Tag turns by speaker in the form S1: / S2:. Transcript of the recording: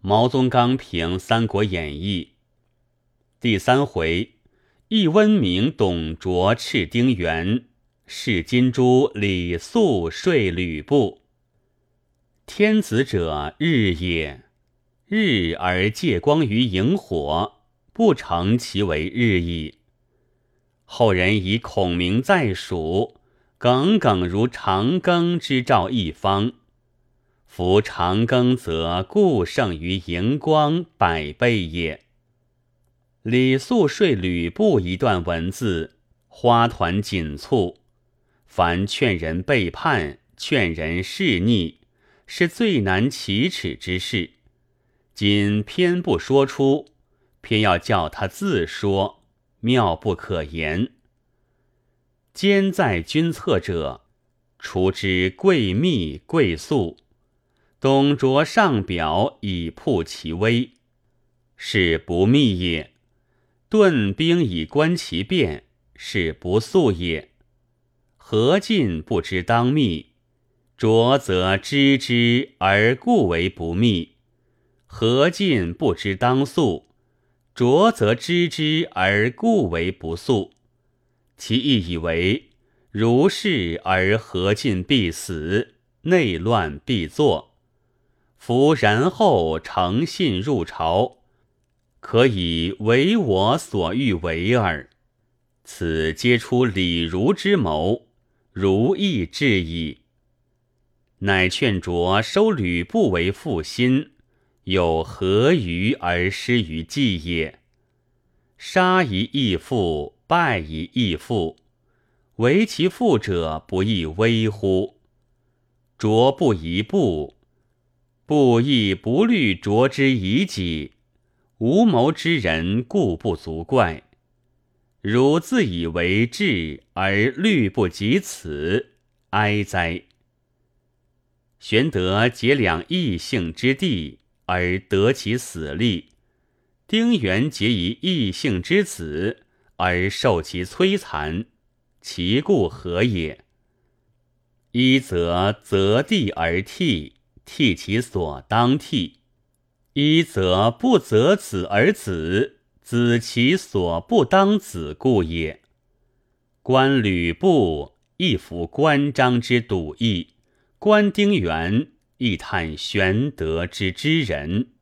S1: 毛宗刚评《三国演义》第三回：一温明董卓赤丁原，是金珠李肃说吕布。天子者，日也。日而借光于萤火，不成其为日矣。后人以孔明在蜀，耿耿如长庚之照一方。夫长庚则固胜于荧光百倍也。李肃说吕布一段文字，花团锦簇，凡劝人背叛、劝人弑逆，是最难启齿之事。今偏不说出，偏要叫他自说，妙不可言。兼在君侧者，除之贵密贵素。董卓上表以铺其威，是不密也；顿兵以观其变，是不速也。何进不知当密，卓则知之而故为不密；何进不知当速，卓则知之而故为不速。其意以为：如是而何进必死，内乱必作。夫然后诚信入朝，可以为我所欲为耳。此皆出李儒之谋，如意至矣。乃劝卓收吕布为腹心，有何余而失于计也？杀一义父，败一义父，为其父者不亦微乎？卓不一步。不亦不虑着之以己，无谋之人故不足怪。汝自以为智而虑不及此，哀哉！玄德结两异姓之地而得其死力，丁原结一异姓之子而受其摧残，其故何也？一则择地而替。替其所当替，一则不择子而子，子其所不当子故也。观吕布，亦服关张之笃义；观丁原，亦叹玄德之知人。